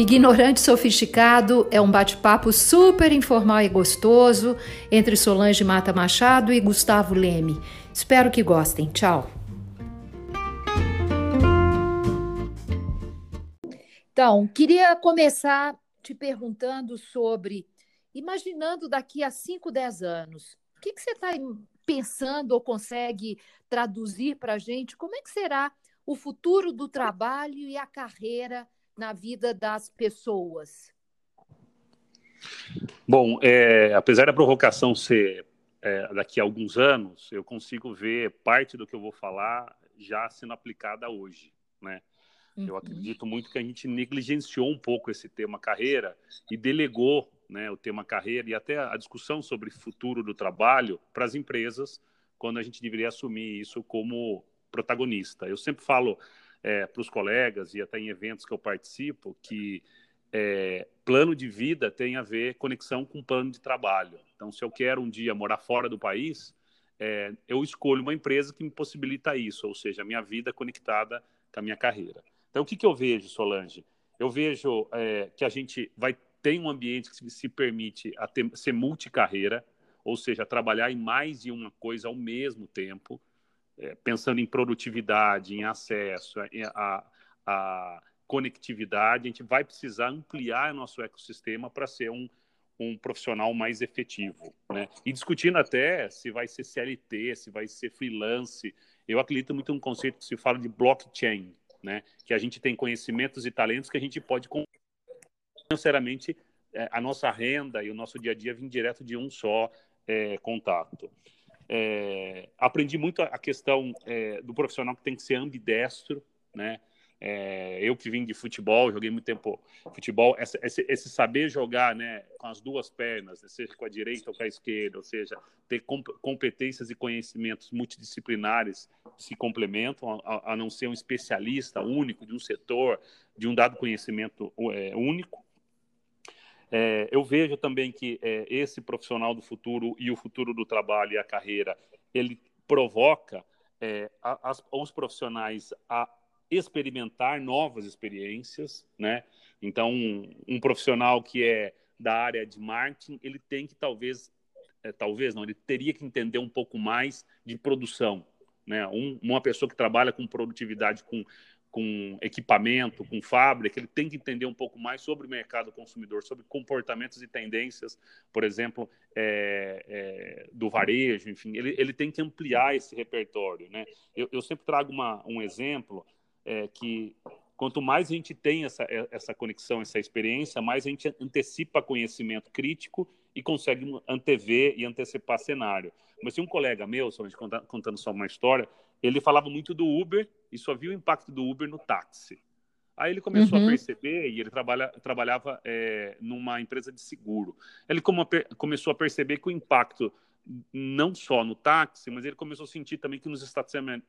Ignorante Sofisticado é um bate-papo super informal e gostoso entre Solange Mata Machado e Gustavo Leme. Espero que gostem. Tchau. Então, queria começar te perguntando sobre, imaginando daqui a 5, 10 anos, o que, que você está pensando ou consegue traduzir para a gente? Como é que será o futuro do trabalho e a carreira na vida das pessoas? Bom, é, apesar da provocação ser é, daqui a alguns anos, eu consigo ver parte do que eu vou falar já sendo aplicada hoje, né? Uhum. Eu acredito muito que a gente negligenciou um pouco esse tema carreira e delegou né, o tema carreira e até a discussão sobre futuro do trabalho para as empresas, quando a gente deveria assumir isso como protagonista. Eu sempre falo é, para os colegas e até em eventos que eu participo que é, plano de vida tem a ver conexão com plano de trabalho. Então, se eu quero um dia morar fora do país, é, eu escolho uma empresa que me possibilita isso, ou seja, a minha vida conectada com a minha carreira. Então, o que, que eu vejo, Solange? Eu vejo é, que a gente vai ter um ambiente que se permite a ter, ser multicarreira, ou seja, trabalhar em mais de uma coisa ao mesmo tempo pensando em produtividade, em acesso, em, a, a conectividade, a gente vai precisar ampliar nosso ecossistema para ser um, um profissional mais efetivo, né? E discutindo até se vai ser CLT, se vai ser freelance. Eu acredito muito num conceito que se fala de blockchain, né? Que a gente tem conhecimentos e talentos que a gente pode financeiramente é, a nossa renda e o nosso dia a dia vir direto de um só é, contato. É, aprendi muito a questão é, do profissional que tem que ser ambidestro, né? É, eu que vim de futebol, joguei muito tempo futebol, esse, esse, saber jogar né, com as duas pernas, né, seja com a direita ou com a esquerda, ou seja, ter competências e conhecimentos multidisciplinares se complementam, a, a não ser um especialista único de um setor, de um dado conhecimento é, único. É, eu vejo também que é, esse profissional do futuro e o futuro do trabalho e a carreira, ele provoca é, as, os profissionais a experimentar novas experiências, né? Então, um, um, profissional que é da área de marketing, ele tem que talvez, é, talvez não, ele teria que entender um pouco mais de produção, né? Um, uma pessoa que trabalha com produtividade, com com equipamento, com fábrica, ele tem que entender um pouco mais sobre o mercado consumidor, sobre comportamentos e tendências, por exemplo, é, é, do varejo, enfim, ele, ele tem que ampliar esse repertório. Né? Eu, eu sempre trago uma, um exemplo é, que quanto mais a gente tem essa, essa conexão, essa experiência, mais a gente antecipa conhecimento crítico e consegue antever e antecipar cenário. Mas se um colega meu, só contando só uma história, ele falava muito do Uber e só viu o impacto do Uber no táxi. Aí ele começou uhum. a perceber, e ele trabalha, trabalhava é, numa empresa de seguro. Ele como, começou a perceber que o impacto, não só no táxi, mas ele começou a sentir também que nos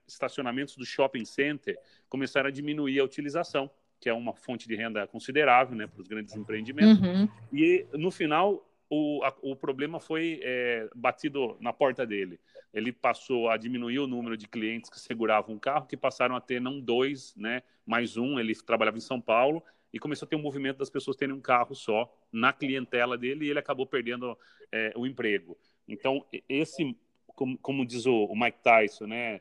estacionamentos do shopping center começaram a diminuir a utilização, que é uma fonte de renda considerável né, para os grandes empreendimentos. Uhum. E no final, o, a, o problema foi é, batido na porta dele. Ele passou a diminuir o número de clientes que seguravam o carro, que passaram a ter não dois, né, mais um. Ele trabalhava em São Paulo e começou a ter um movimento das pessoas terem um carro só na clientela dele e ele acabou perdendo é, o emprego. Então, esse, como, como diz o, o, Mike Tyson, né,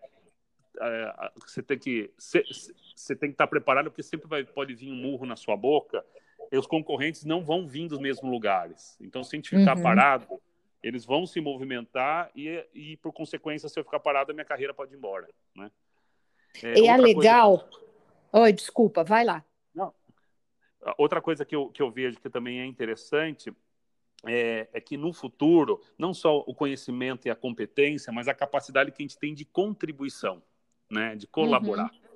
é, você tem que você tem que estar preparado porque sempre vai, pode vir um murro na sua boca os concorrentes não vão vir dos mesmos lugares. Então, se a gente ficar uhum. parado, eles vão se movimentar e, e, por consequência, se eu ficar parado, a minha carreira pode ir embora. Né? É, e é legal. Coisa... Oi, desculpa, vai lá. Não. Outra coisa que eu, que eu vejo que também é interessante é, é, que no futuro, não só o conhecimento e a competência, mas a capacidade que a gente tem de contribuição, né, de colaborar. Uhum.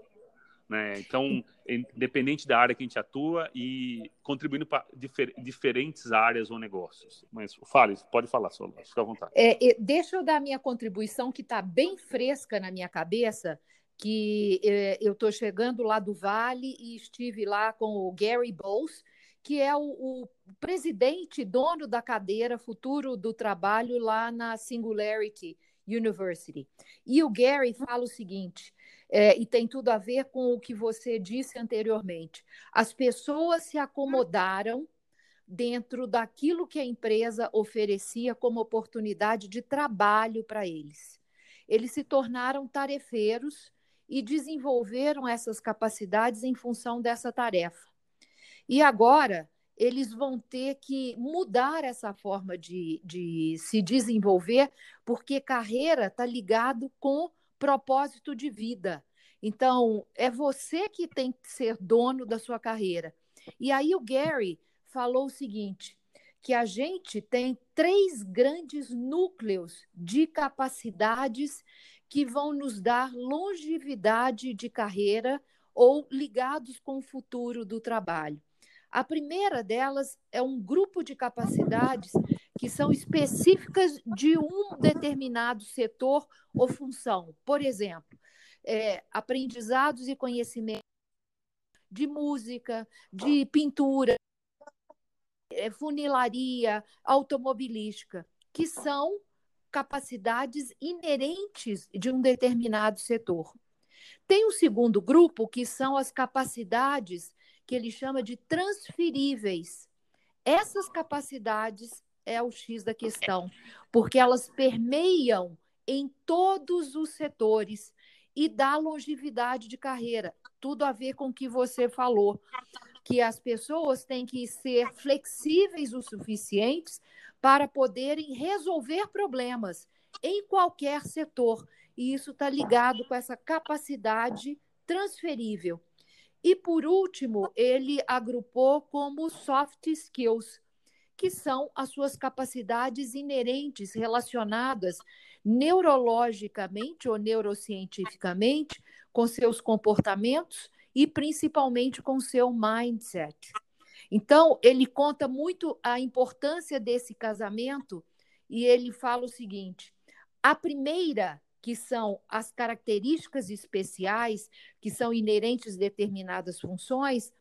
Né? Então, independente da área que a gente atua e contribuindo para difer diferentes áreas ou negócios. Mas fale, pode falar, Sola, fica à vontade. É, deixa eu dar minha contribuição, que está bem fresca na minha cabeça, que é, eu estou chegando lá do Vale e estive lá com o Gary Bowles, que é o, o, presidente, dono da cadeira Futuro do Trabalho lá na Singularity University. E o Gary fala o seguinte: é, e tem tudo a ver com o que você disse anteriormente. As pessoas se acomodaram dentro daquilo que a empresa oferecia como oportunidade de trabalho para eles. Eles se tornaram tarefeiros e desenvolveram essas capacidades em função dessa tarefa. E agora eles vão ter que mudar essa forma de, de se desenvolver, porque carreira está ligado com propósito de vida. Então, é você que tem que ser dono da sua carreira. E aí o Gary falou o seguinte, que a gente tem três grandes núcleos de capacidades que vão nos dar longevidade de carreira ou ligados com o futuro do trabalho. A primeira delas é um grupo de capacidades que são específicas de um determinado setor ou função. Por exemplo, é, aprendizados e conhecimentos de música, de pintura, é, funilaria, automobilística, que são capacidades inerentes de um determinado setor. Tem um segundo grupo, que são as capacidades que ele chama de transferíveis. Essas capacidades é o X da questão, porque elas permeiam em todos os setores e dá longevidade de carreira. Tudo a ver com o que você falou, que as pessoas têm que ser flexíveis o suficientes para poderem resolver problemas em qualquer setor. E isso está ligado com essa capacidade transferível. E, por último, ele agrupou como soft skills, que são as suas capacidades inerentes relacionadas neurologicamente ou neurocientificamente com seus comportamentos e principalmente com seu mindset. Então, ele conta muito a importância desse casamento e ele fala o seguinte: a primeira que são as características especiais que são inerentes a determinadas funções,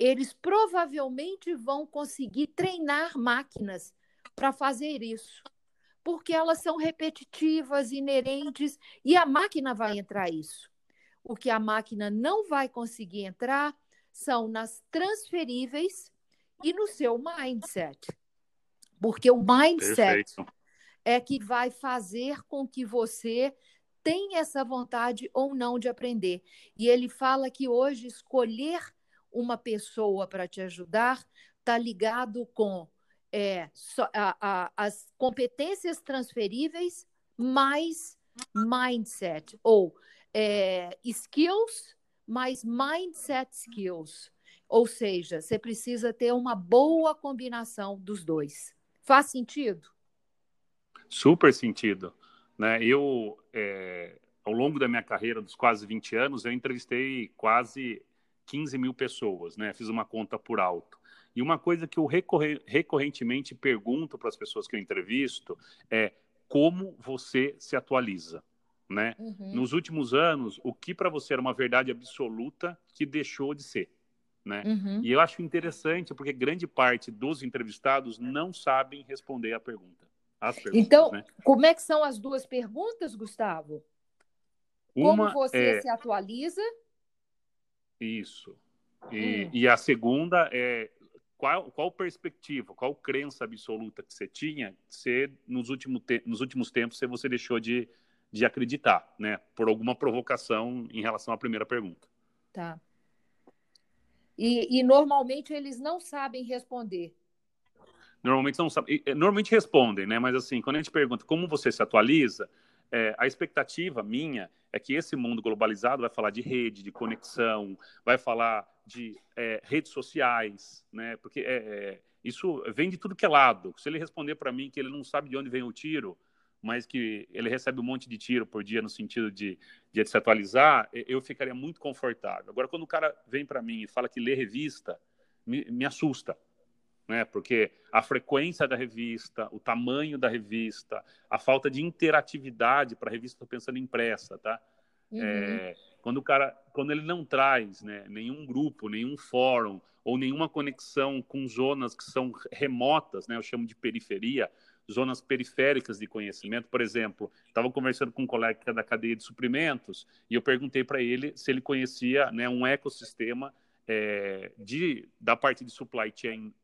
eles provavelmente vão conseguir treinar máquinas para fazer isso, porque elas são repetitivas, inerentes, e a máquina vai entrar isso. O que a máquina não vai conseguir entrar são nas transferíveis e no seu mindset. Porque o mindset Perfeito é que vai fazer com que você tenha essa vontade ou não de aprender. E ele fala que hoje escolher uma pessoa para te ajudar está ligado com é, a, a, as competências transferíveis mais mindset, ou é, skills mais mindset skills. Ou seja, você precisa ter uma boa combinação dos dois. Faz sentido? Super sentido. Né? Eu, é, ao longo da minha carreira, dos quase 20 anos, eu entrevistei quase 15 mil pessoas, né? Fiz uma conta por alto. E uma coisa que eu recorre recorrentemente pergunto para as pessoas que eu entrevisto é como você se atualiza, né? Uhum. Nos últimos anos, o que para você era uma verdade absoluta que deixou de ser, né? Uhum. E eu acho interessante porque grande parte dos entrevistados não sabem responder a pergunta então, né? como é que são as duas perguntas, Gustavo? Uma como você é... se atualiza? Isso. E, hum. e, a segunda é qual, qual perspectiva, qual crença absoluta que você tinha se nos, último te nos últimos tempos você deixou de, de acreditar, né? Por alguma provocação em relação à primeira pergunta. Tá. E, e normalmente eles não sabem responder normalmente não sabem, normalmente respondem, né? Mas assim, quando a gente pergunta como você se atualiza, é, a expectativa minha é que esse mundo globalizado vai falar de rede, de conexão, vai falar de é, redes sociais, né? Porque é, é isso vem de tudo que é lado. Se ele responder para mim que ele não sabe de onde vem o tiro, mas que ele recebe um monte de tiro por dia no sentido de, de se atualizar, eu ficaria muito confortável. Agora, quando o cara vem para mim e fala que lê revista, me, me assusta né? Porque a frequência da revista, o tamanho da revista, a falta de interatividade para a revista, estou pensando impressa, tá? Uhum. É, quando o cara, quando ele não traz, né, nenhum grupo, nenhum fórum ou nenhuma conexão com zonas que são remotas, né? Eu chamo de periferia, zonas periféricas de conhecimento. Por exemplo, estava conversando com um colega da cadeia de suprimentos e eu perguntei para ele se ele conhecia né, um ecossistema é, de, da parte de supply chain,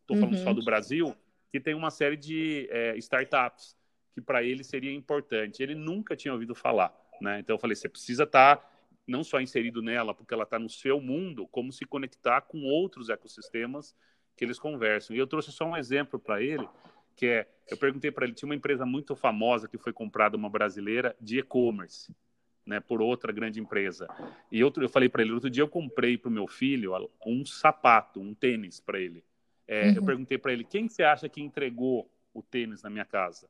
estou falando uhum. só do Brasil, que tem uma série de é, startups que para ele seria importante. Ele nunca tinha ouvido falar. Né? Então eu falei, você precisa estar tá não só inserido nela, porque ela está no seu mundo, como se conectar com outros ecossistemas que eles conversam. E eu trouxe só um exemplo para ele, que é, eu perguntei para ele, tinha uma empresa muito famosa que foi comprada, uma brasileira, de e-commerce, né, por outra grande empresa. E eu, eu falei para ele, outro dia eu comprei para o meu filho um sapato, um tênis para ele. É, uhum. Eu perguntei para ele, quem você acha que entregou o tênis na minha casa?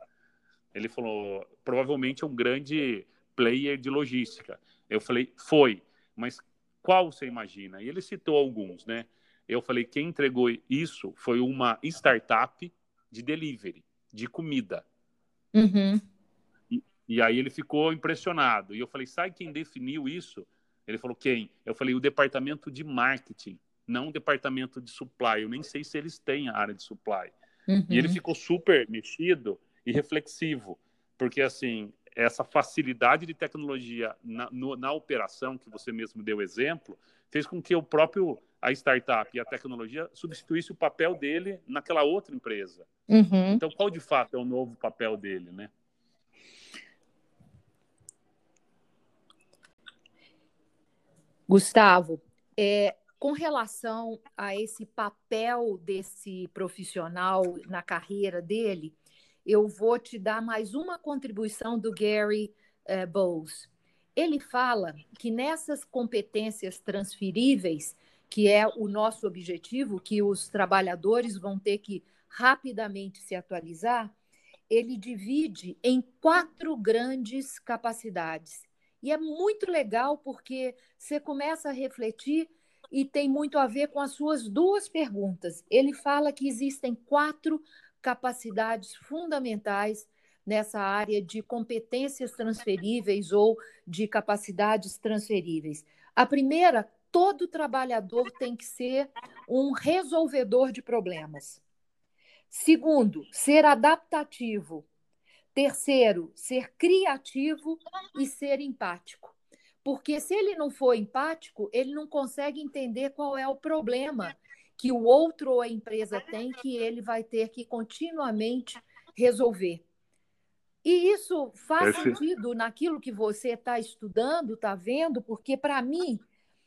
Ele falou, provavelmente é um grande player de logística. Eu falei, foi, mas qual você imagina? E ele citou alguns, né? Eu falei, quem entregou isso foi uma startup de delivery, de comida. Uhum. E, aí ele ficou impressionado. E eu falei, sabe quem definiu isso? Ele falou, quem? Eu falei, o departamento de marketing, não o departamento de supply. Eu nem sei se eles têm a área de supply. Uhum. E ele ficou super mexido e reflexivo, porque assim, essa facilidade de tecnologia na, no, na operação, que você mesmo deu exemplo, fez com que o próprio a startup e a tecnologia substituísse o papel dele naquela outra empresa. Uhum. Então, qual de fato é o novo papel dele, né? Gustavo, é, com relação a esse papel desse profissional na carreira dele, eu vou te dar mais uma contribuição do Gary uh, Bowles. Ele fala que nessas competências transferíveis, que é o nosso objetivo, que os trabalhadores vão ter que rapidamente se atualizar, ele divide em quatro grandes capacidades. E é muito legal porque você começa a refletir e tem muito a ver com as suas duas perguntas. Ele fala que existem quatro capacidades fundamentais nessa área de competências transferíveis ou de capacidades transferíveis. A primeira, todo trabalhador tem que ser um resolvedor de problemas. Segundo, ser adaptativo. Terceiro, ser criativo e ser empático. Porque se ele não for empático, ele não consegue entender qual é o problema que o outro ou a empresa tem que ele vai ter que continuamente resolver. E isso faz Esse... sentido naquilo que você está estudando, está vendo, porque para mim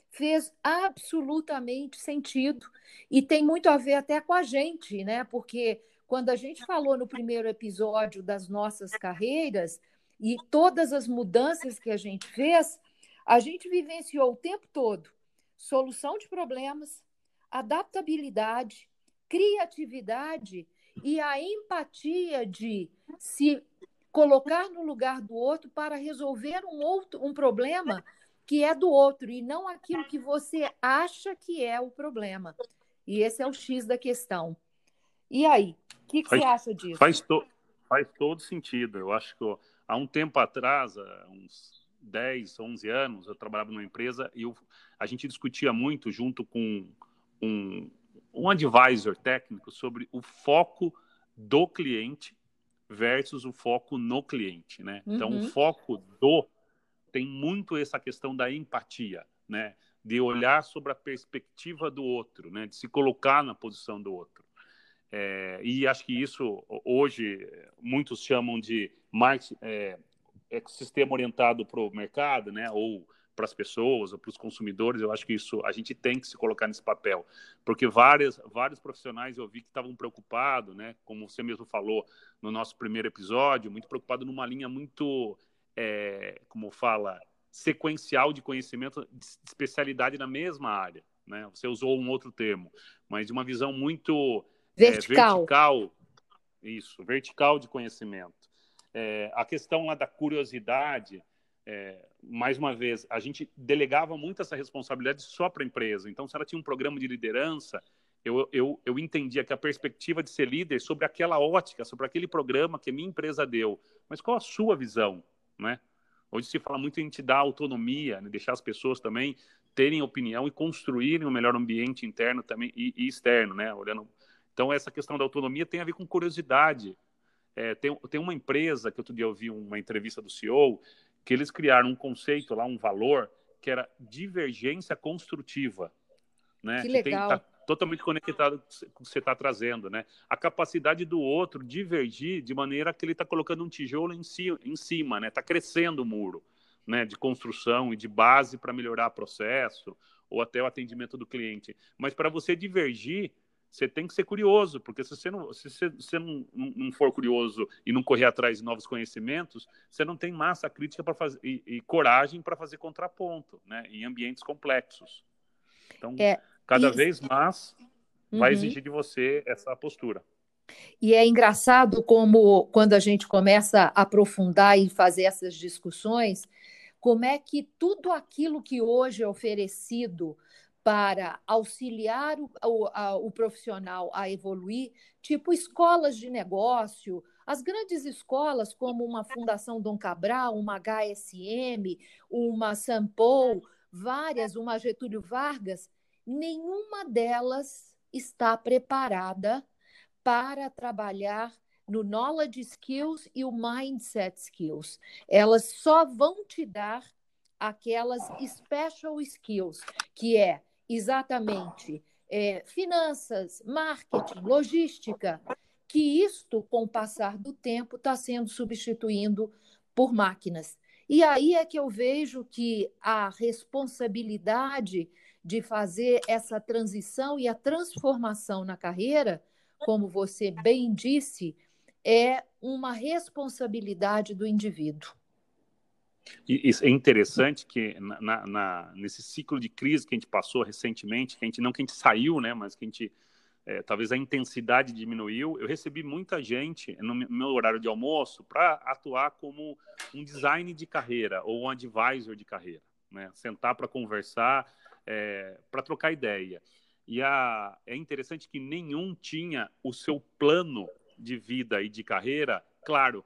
fez absolutamente sentido e tem muito a ver até com a gente, né? Porque quando a gente falou no primeiro episódio das nossas carreiras e todas as mudanças que a gente fez, a gente vivenciou o tempo todo solução de problemas, adaptabilidade, criatividade e a empatia de se colocar no lugar do outro para resolver um outro um problema que é do outro e não aquilo que você acha que é o problema. E esse é o X da questão. E aí, o que, que faz, você acha disso? Faz, to, faz todo sentido. Eu acho que há um tempo atrás, uns 10, 11 anos, eu trabalhava numa empresa e eu, a gente discutia muito junto com um, um advisor técnico sobre o foco do cliente versus o foco no cliente, né? Uhum. Então, o uhum. foco do tem muito essa questão da empatia, né? De olhar sobre a perspectiva do outro, né? De se colocar na posição do outro. É, e acho que isso hoje muitos chamam de marketing, é, orientado para o mercado, né? Ou para as pessoas ou para os consumidores, eu acho que isso a gente tem que se colocar nesse papel, porque várias, vários profissionais eu vi que estavam preocupados, né, como você mesmo falou no nosso primeiro episódio, muito preocupado numa linha muito, é, como fala, sequencial de conhecimento, de especialidade na mesma área, né? Você usou um outro termo, mas de uma visão muito vertical, é, vertical isso, vertical de conhecimento. É, a questão lá da curiosidade é, mais uma vez, a gente delegava muito essa responsabilidade só para a empresa. Então, se ela tinha um programa de liderança, eu, eu, eu entendia que a perspectiva de ser líder sobre aquela ótica, sobre aquele programa que a minha empresa deu. Mas qual a sua visão? Né? Hoje se fala muito em te dar autonomia, né? deixar as pessoas também terem opinião e construírem um melhor ambiente interno também e, e externo, né? Olhando. Então essa questão da autonomia tem a ver com curiosidade, É, tem, tem uma empresa que outro dia eu vi uma entrevista do CEO que eles criaram um conceito lá, um valor que era divergência construtiva, né? Que legal. Tem, tá totalmente conectado com o que você está trazendo, né? A capacidade do outro divergir de maneira que ele está colocando um tijolo em, si, em cima, né? Está crescendo o muro, né? De construção e de base para melhorar o processo ou até o atendimento do cliente. Mas para você divergir, você tem que ser curioso, porque se você não, se você, não, não for curioso e não correr atrás de novos conhecimentos, você não tem massa crítica para fazer e, e coragem para fazer contraponto, né? Em ambientes complexos. Então, é, cada vez mais uhum. vai exigir de você essa postura. E é engraçado como, quando a gente começa a aprofundar e fazer essas discussões, como é que tudo aquilo que hoje é oferecido para auxiliar o, o, a, o profissional a evoluir, tipo escolas de negócio, as grandes escolas, como uma Fundação Dom Cabral, uma HSM, uma Sampo, várias, uma Getúlio Vargas, nenhuma delas está preparada para trabalhar no knowledge skills e o mindset skills. Elas só vão te dar aquelas special skills, que é exatamente é, finanças, marketing, logística, que isto, com o passar do tempo, está sendo substituindo por máquinas. E aí é que eu vejo que a responsabilidade de fazer essa transição e a transformação na carreira, como você bem disse, é uma responsabilidade do indivíduo. E, é interessante que na, na, nesse ciclo de crise que a gente passou recentemente, que a gente não que a gente saiu, né, mas que a gente é, talvez a intensidade diminuiu. Eu recebi muita gente no meu horário de almoço para atuar como um design de carreira ou um advisor de carreira, né? Sentar para conversar é, para trocar ideia. E a, é interessante que nenhum tinha o seu plano de vida e de carreira claro.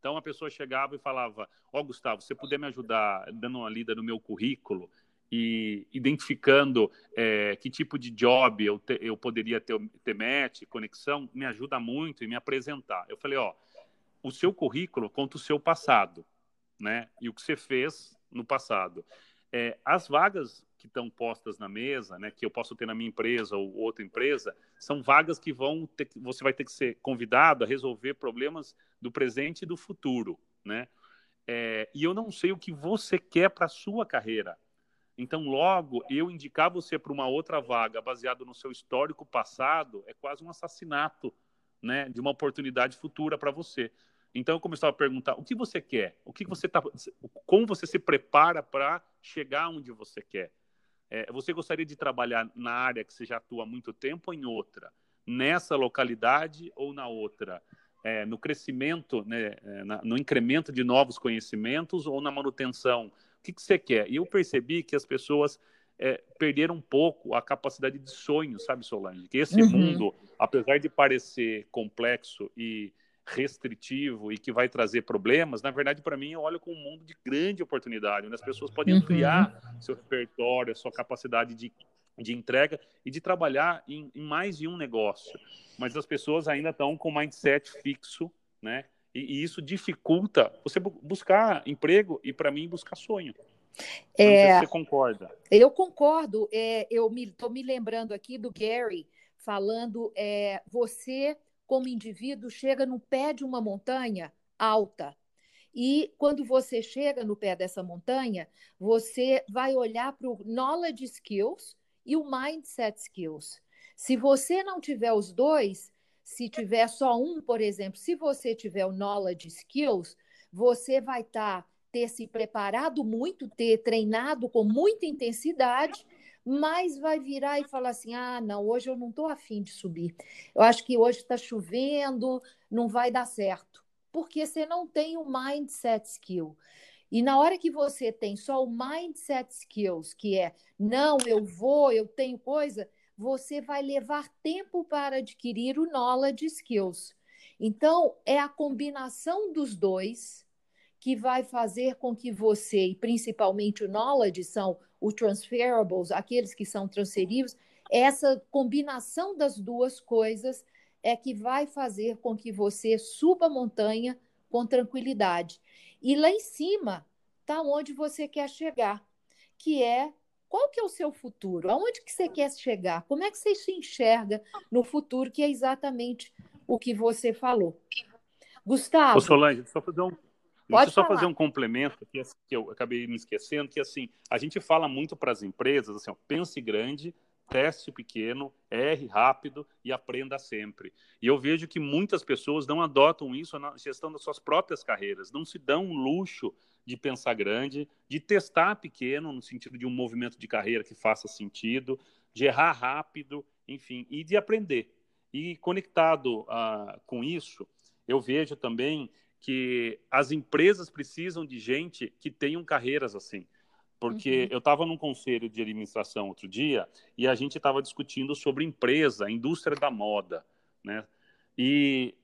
Então a pessoa chegava e falava: Ó, oh, Gustavo, você puder me ajudar dando uma lida no meu currículo e identificando é, que tipo de job eu, te, eu poderia ter, ter match, conexão, me ajuda muito e me apresentar. Eu falei: Ó, o seu currículo conta o seu passado, né? E o que você fez no passado. É, as vagas que estão postas na mesa, né, que eu posso ter na minha empresa ou outra empresa, são vagas que vão ter, você vai ter que ser convidado a resolver problemas do presente e do futuro, né? É, e eu não sei o que você quer para sua carreira. Então, logo, eu indicar você para uma outra vaga baseado no seu histórico passado é quase um assassinato, né, de uma oportunidade futura para você. Então eu começava a perguntar o que você quer, o que você tá, como você se prepara para chegar onde você quer. É, você gostaria de trabalhar na área que você já atua há muito tempo ou em outra? Nessa localidade ou na outra? É, no crescimento, né, é, na, no incremento de novos conhecimentos ou na manutenção? O que, que você quer? E eu percebi que as pessoas é, perderam um pouco a capacidade de sonho, sabe, Solange? Que esse uhum. mundo, apesar de parecer complexo e restritivo e que vai trazer problemas, na verdade, para mim, eu olho com um mundo de grande oportunidade, onde as pessoas podem uhum. ampliar seu repertório, sua capacidade de, de entrega e de trabalhar em, em mais de um negócio. Mas as pessoas ainda estão com mindset fixo, né? E, e isso dificulta você buscar emprego e, para mim, buscar sonho. É, você concorda. Eu concordo. É, eu estou me, me lembrando aqui do Gary falando: é, você como indivíduo, chega no pé de uma montanha alta. E quando você chega no pé dessa montanha, você vai olhar para o knowledge skills e o mindset skills. Se você não tiver os dois, se tiver só um, por exemplo, se você tiver o knowledge skills, você vai estar tá, ter se preparado muito, ter treinado com muita intensidade mas vai virar e falar assim: ah, não, hoje eu não estou afim de subir. Eu acho que hoje está chovendo, não vai dar certo. Porque você não tem o mindset skill. E na hora que você tem só o mindset skills, que é não, eu vou, eu tenho coisa, você vai levar tempo para adquirir o knowledge skills. Então, é a combinação dos dois que vai fazer com que você, e principalmente o knowledge, são os transferables, aqueles que são transferíveis, essa combinação das duas coisas é que vai fazer com que você suba a montanha com tranquilidade. E lá em cima está onde você quer chegar, que é qual que é o seu futuro? Aonde que você quer chegar? Como é que você se enxerga no futuro, que é exatamente o que você falou. Gustavo. Ô Solange, só fazer um, Pode Deixa eu só fazer um complemento que, que eu acabei me esquecendo, que assim, a gente fala muito para as empresas, assim, ó, pense grande, teste pequeno, erre rápido e aprenda sempre. E eu vejo que muitas pessoas não adotam isso na gestão das suas próprias carreiras, não se dão um luxo de pensar grande, de testar pequeno, no sentido de um movimento de carreira que faça sentido, de errar rápido, enfim, e de aprender. E conectado uh, com isso, eu vejo também que as empresas precisam de gente que tenham carreiras assim. Porque uhum. eu estava num conselho de administração outro dia e a gente estava discutindo sobre empresa, indústria da moda, né? E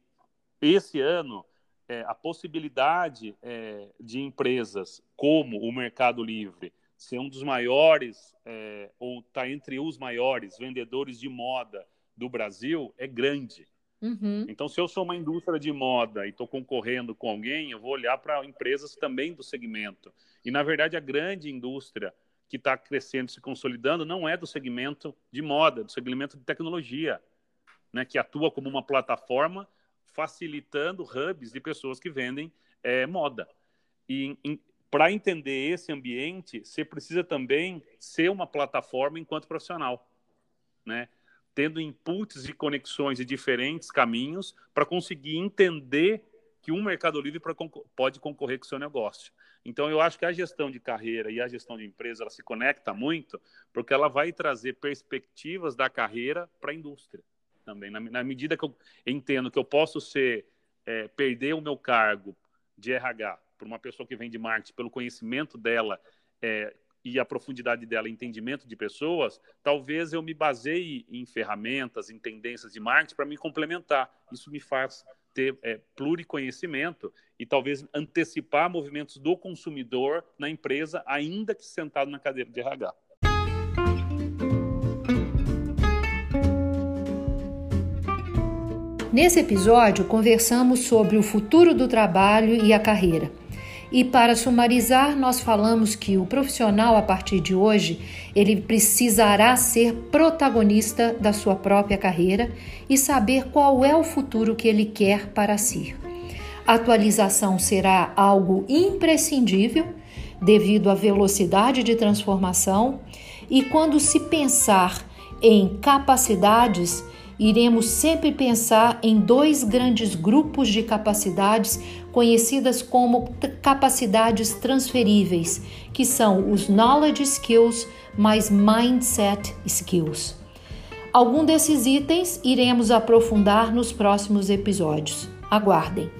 esse ano é, a possibilidade é, de empresas como o Mercado Livre ser um dos maiores é, ou está entre os maiores vendedores de moda do Brasil é grande. Uhum. Então, se eu sou uma indústria de moda e estou concorrendo com alguém, eu vou olhar para empresas também do segmento. E, na verdade, a grande indústria que está crescendo, se consolidando, não é do segmento de moda, é do segmento de tecnologia, né, que atua como uma plataforma facilitando hubs de pessoas que vendem é, moda. E para entender esse ambiente, você precisa também ser uma plataforma enquanto profissional, né? Tendo inputs e conexões de diferentes caminhos para conseguir entender que um Mercado Livre pode concorrer com o seu negócio. Então, eu acho que a gestão de carreira e a gestão de empresa ela se conecta muito, porque ela vai trazer perspectivas da carreira para a indústria também. Na, na, medida que eu entendo que eu posso ser é, perder o meu cargo de RH por uma pessoa que vem de marketing, pelo conhecimento dela é, e a profundidade dela, entendimento de pessoas, talvez eu me baseie em ferramentas, em tendências de marketing para me complementar. Isso me faz ter é, pluriconhecimento e talvez antecipar movimentos do consumidor na empresa, ainda que sentado na cadeira de RH. Nesse episódio, conversamos sobre o futuro do trabalho e a carreira. E para sumarizar, nós falamos que o profissional a partir de hoje, ele precisará ser protagonista da sua própria carreira e saber qual é o futuro que ele quer para si. Atualização será algo imprescindível devido à velocidade de transformação e quando se pensar em capacidades, iremos sempre pensar em dois grandes grupos de capacidades conhecidas como capacidades transferíveis, que são os knowledge skills mais mindset skills. Algum desses itens iremos aprofundar nos próximos episódios. Aguardem!